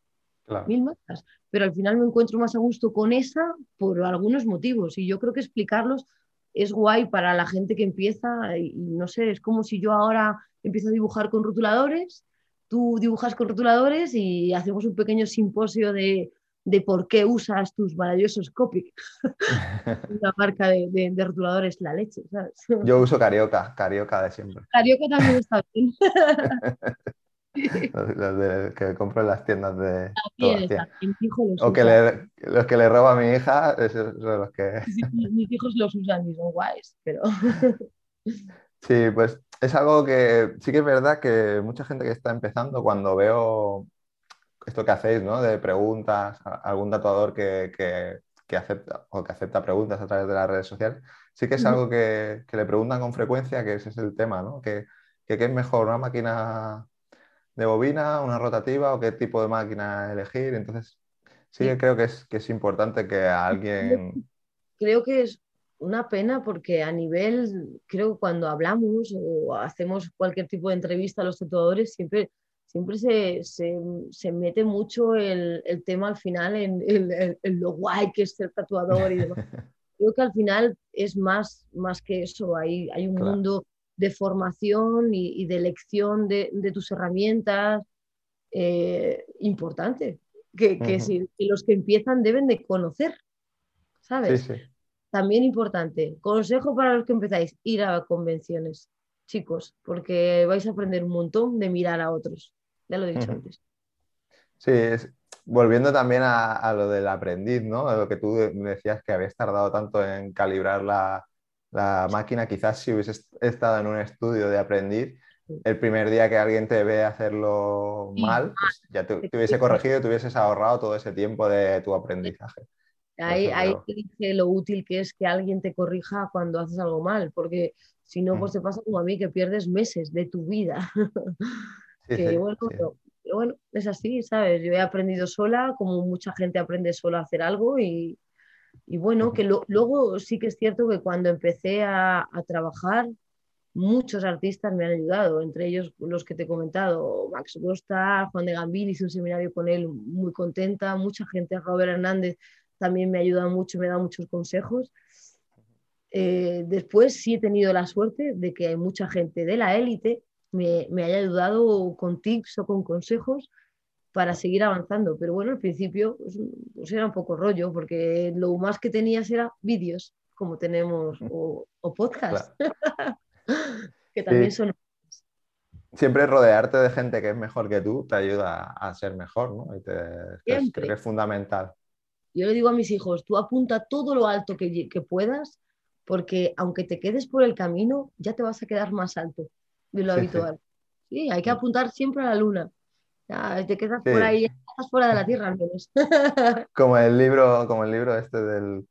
mil marcas pero al final me encuentro más a gusto con esa por algunos motivos y yo creo que explicarlos es guay para la gente que empieza y, no sé, es como si yo ahora empiezo a dibujar con rotuladores, tú dibujas con rotuladores y hacemos un pequeño simposio de, de por qué usas tus maravillosos Copic, <laughs> una marca de, de, rotuladores la leche, ¿sabes? Yo uso Carioca, Carioca de siempre. Carioca también está bien. <laughs> los, que compro en las tiendas de. o que le, los que le roba a mi hija, esos son los que. mis hijos los usan y son guays, pero. <laughs> sí, pues es algo que sí que es verdad que mucha gente que está empezando, cuando veo esto que hacéis, ¿no? De preguntas, algún tatuador que, que, que acepta o que acepta preguntas a través de las redes sociales, sí que es algo que, que le preguntan con frecuencia, que ese es el tema, ¿no? Que, que qué es mejor, una máquina de bobina, una rotativa o qué tipo de máquina elegir. Entonces, sí, creo que es, que es importante que alguien... Creo que es una pena porque a nivel, creo que cuando hablamos o hacemos cualquier tipo de entrevista a los tatuadores, siempre, siempre se, se, mete mucho el, el, tema al final en, en, lo guay que es ser tatuador y demás. <laughs> creo que al final es más, más que eso, hay, hay un mundo de formación y, de elección de, tus herramientas eh, importante, que, los que empiezan deben de conocer, ¿sabes? También importante, consejo para los que empezáis, ir a convenciones, chicos, porque vais a aprender un montón de mirar a otros, ya lo he dicho antes. Sí, volviendo también a, lo del aprendiz, ¿no? lo que tú decías que habías tardado tanto en calibrar la, la máquina, quizás si hubieses estado en un estudio de aprendiz, el primer día que alguien te ve hacerlo mal, pues ya te, hubiese corregido y te hubieses ahorrado todo ese tiempo de tu aprendizaje. Ahí, ahí te dice lo útil que es que alguien te corrija cuando haces algo mal, porque si no, pues te pasa como a mí, que pierdes meses de tu vida. <laughs> bueno, pero, bueno, es así, ¿sabes? Yo he aprendido sola, como mucha gente aprende sola a hacer algo y, y bueno, que luego sí que es cierto que cuando empecé a, trabajar, muchos artistas me han ayudado, entre ellos los que te he comentado, Max Costa, Juan de Gambil, hice un seminario con él muy contenta, mucha gente, Robert Hernández también me ha ayudado mucho, me dado muchos consejos. Eh, después sí he tenido la suerte de que hay mucha gente de la élite me, me haya ayudado con tips o con consejos para seguir avanzando. Pero bueno, al principio pues, pues, era un poco rollo, porque lo más que tenías era vídeos, como tenemos, o, o podcasts, <laughs> que también son... Siempre rodearte de gente que es mejor que tú te ayuda a ser mejor, ¿no? Y creo que es fundamental. Yo le digo a mis hijos, tú apunta todo lo alto que, que puedas, porque aunque te quedes por el camino, ya te vas a quedar más alto de lo habitual. sí, hay que apuntar siempre a la luna te quedas por ahí, estás fuera de la Tierra al menos. <laughs> como el libro, como el libro este del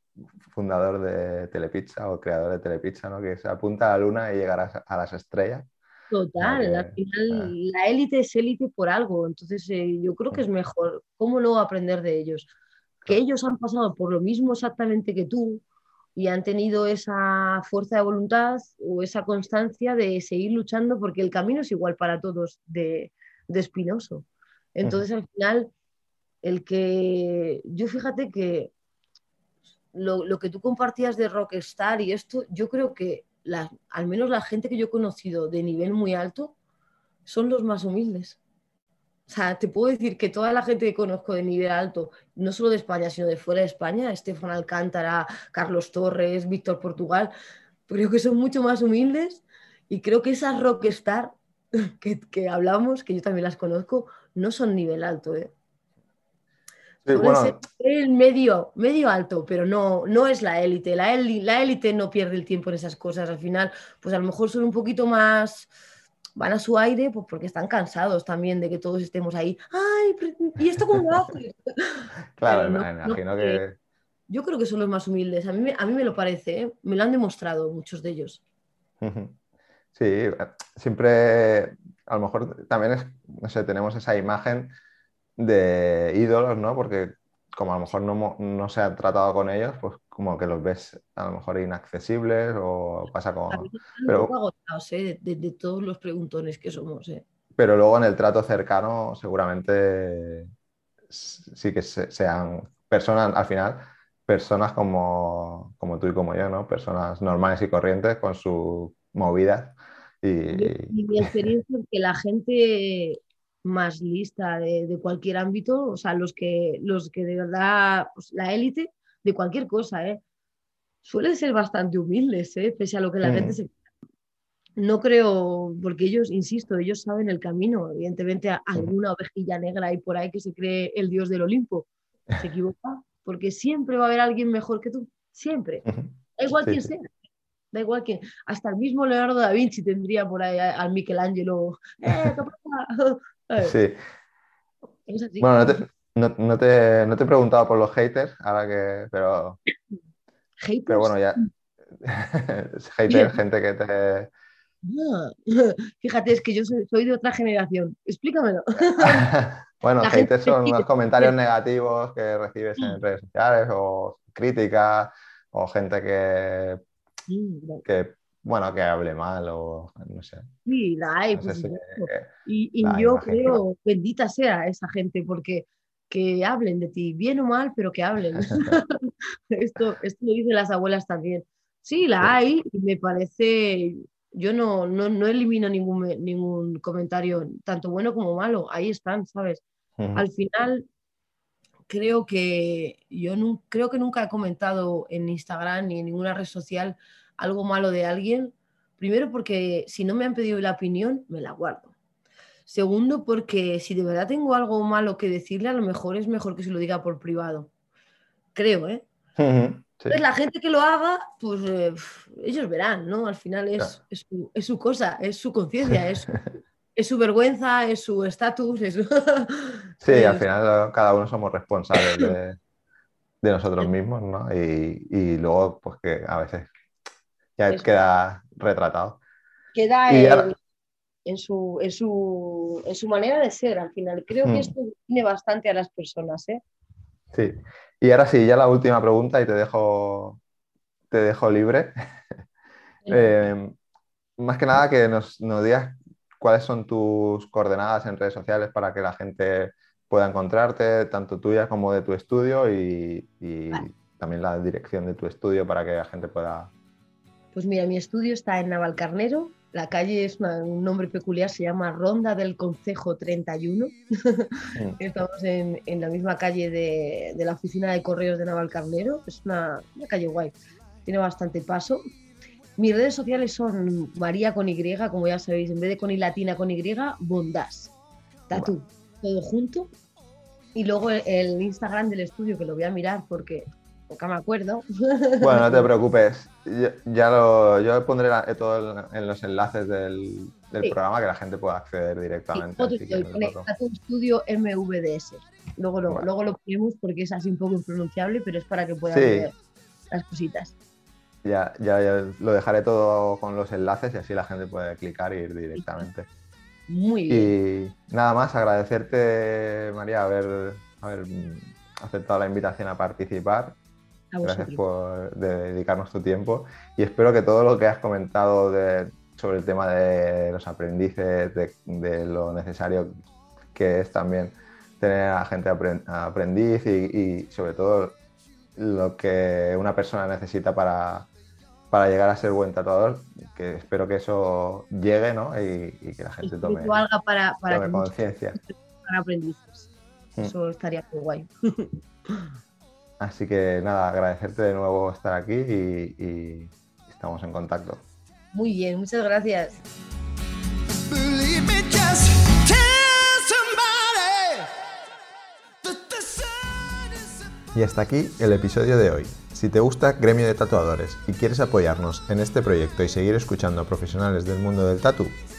fundador de Telepizza o creador de Telepizza, ¿no? Que se apunta a la luna y llegará a las estrellas. Total, al final ah. la élite es élite por algo, entonces eh, yo creo que es mejor, ¿cómo no aprender de ellos? Que ellos han pasado por lo mismo exactamente que tú y han tenido esa fuerza de voluntad o esa constancia de seguir luchando porque el camino es igual para todos de, de espinoso. Entonces, al final, el que yo fíjate que lo, que tú compartías de Rockstar y esto, yo creo que al menos la gente que yo he conocido de nivel muy alto son los más humildes. O sea, te puedo decir que toda la gente que conozco de nivel alto, no solo de España, sino de fuera de España, Estefan Alcántara, Carlos Torres, Víctor Portugal, creo que son mucho más humildes y creo que esas rockstar <laughs> que, hablamos, que yo también las conozco, no son nivel alto. ¿eh? el medio, medio alto, pero no, no es la élite. La élite no pierde el tiempo en esas cosas. Al final, pues a lo mejor son un poquito más van a su aire pues porque están cansados también de que todos estemos ahí. ¡Ay! ¿Y esto cómo lo haces? <laughs> claro, me imagino que... Yo creo que son los más humildes. A mí, a mí me lo parece, ¿eh? me lo han demostrado muchos de ellos. Sí, siempre, a lo mejor también es, no sé, tenemos esa imagen de ídolos, ¿no? Porque como a lo mejor no, no, se ha tratado con ellos, pues como que los ves a lo mejor inaccesibles o pasa con... Pero, agotados, ¿eh? de, todos los preguntones que somos. ¿eh? Pero luego en el trato cercano seguramente sí que sean personas, al final, personas como, como tú y como yo, ¿no? Personas normales y corrientes con su movida. Y, y mi <laughs> experiencia es que la gente más lista de, cualquier ámbito, o sea, los que, los que de verdad, pues, la élite de cualquier cosa, ¿eh? suelen ser bastante humildes, ¿eh? pese a lo que la gente se... No creo, porque ellos, insisto, ellos saben el camino. Evidentemente, alguna ovejilla negra hay por ahí que se cree el dios del Olimpo. Se equivoca, porque siempre va a haber alguien mejor que tú. Siempre. Da igual quién sea. Da igual que hasta el mismo Leonardo da Vinci tendría por ahí al Michelangelo. <laughs> ¡Eh, <laughs> Sí. Bueno, no te, no, te, no, te, he preguntado por los haters, ahora que. Pero. ¿Haters? Pero bueno, ya. <laughs> haters, gente que te. Ah, <laughs> fíjate, es que yo soy, de otra generación. Explícamelo. <laughs> bueno, haters son los comentarios negativos que recibes en mm. redes sociales o críticas o gente que, que bueno, que hable mal o no sé. Sí, la hay, y, yo creo, bendita sea esa gente, porque que hablen de ti, bien o mal, pero que hablen. <laughs> <laughs> esto, esto lo dicen las abuelas también. Sí, la hay, y me parece, yo no, no, elimino ningún, ningún comentario, tanto bueno como malo, ahí están, ¿sabes? Al final, creo que yo no, creo que nunca he comentado en Instagram ni en ninguna red social algo malo de alguien, primero porque si no me han pedido la opinión, me la guardo. Segundo, porque si de verdad tengo algo malo que decirle, a lo mejor es mejor que se lo diga por privado. Creo, ¿eh? la gente que lo haga, pues eh, ellos verán, ¿no? Al final es, su, cosa, es su conciencia, es, <laughs> es, su vergüenza, es su estatus. <laughs> sí, al final cada uno somos responsables de, nosotros mismos, ¿no? Y, y, luego, pues que a veces ya queda retratado. Queda en, su, en, su, manera de ser al final. Creo que hmm. esto define bastante a las personas. ¿eh? Sí. Y ahora sí, ya la última pregunta y te dejo, te dejo libre. <laughs> Eh, más que nada que nos, digas cuáles son tus coordenadas en redes sociales para que la gente pueda encontrarte, tanto tuya como de tu estudio y, también la dirección de tu estudio para que la gente pueda pues mira, mi estudio está en Navalcarnero, la calle es un nombre peculiar, se llama Ronda del Concejo 31. <laughs> Estamos en, la misma calle de, la oficina de correos de Navalcarnero, es una, calle guay, tiene bastante paso. Mis redes sociales son María con Y, como ya sabéis, en vez de con Y latina con Y, Bondas. Tatú, todo junto. Y luego el Instagram del estudio, que lo voy a mirar porque nunca me acuerdo. Bueno, no te <laughs> preocupes. ya lo, yo pondré todo en los enlaces del, programa que la gente pueda acceder directamente. Sí, un estudio MVDS. Luego lo, luego lo ponemos porque es así un poco impronunciable, pero es para que puedan ver las cositas. Ya, ya, ya, lo dejaré todo con los enlaces y así la gente puede clicar e ir directamente. Muy bien. Y nada más, agradecerte, María, haber, haber aceptado la invitación a participar Gracias por dedicarnos tu tiempo y espero que todo lo que has comentado sobre el tema de los aprendices, de, lo necesario que es también tener a gente aprendiz y, sobre todo lo que una persona necesita para, para llegar a ser buen tatuador, que espero que eso llegue ¿no? y, que la gente tome, para, para conciencia. Para aprendices. Mm. Eso estaría muy guay. <laughs> Así que nada, agradecerte de nuevo estar aquí y, estamos en contacto. Muy bien, muchas gracias. Y hasta aquí el episodio de hoy. Si te gusta Gremio de Tatuadores y quieres apoyarnos en este proyecto y seguir escuchando a profesionales del mundo del tatu,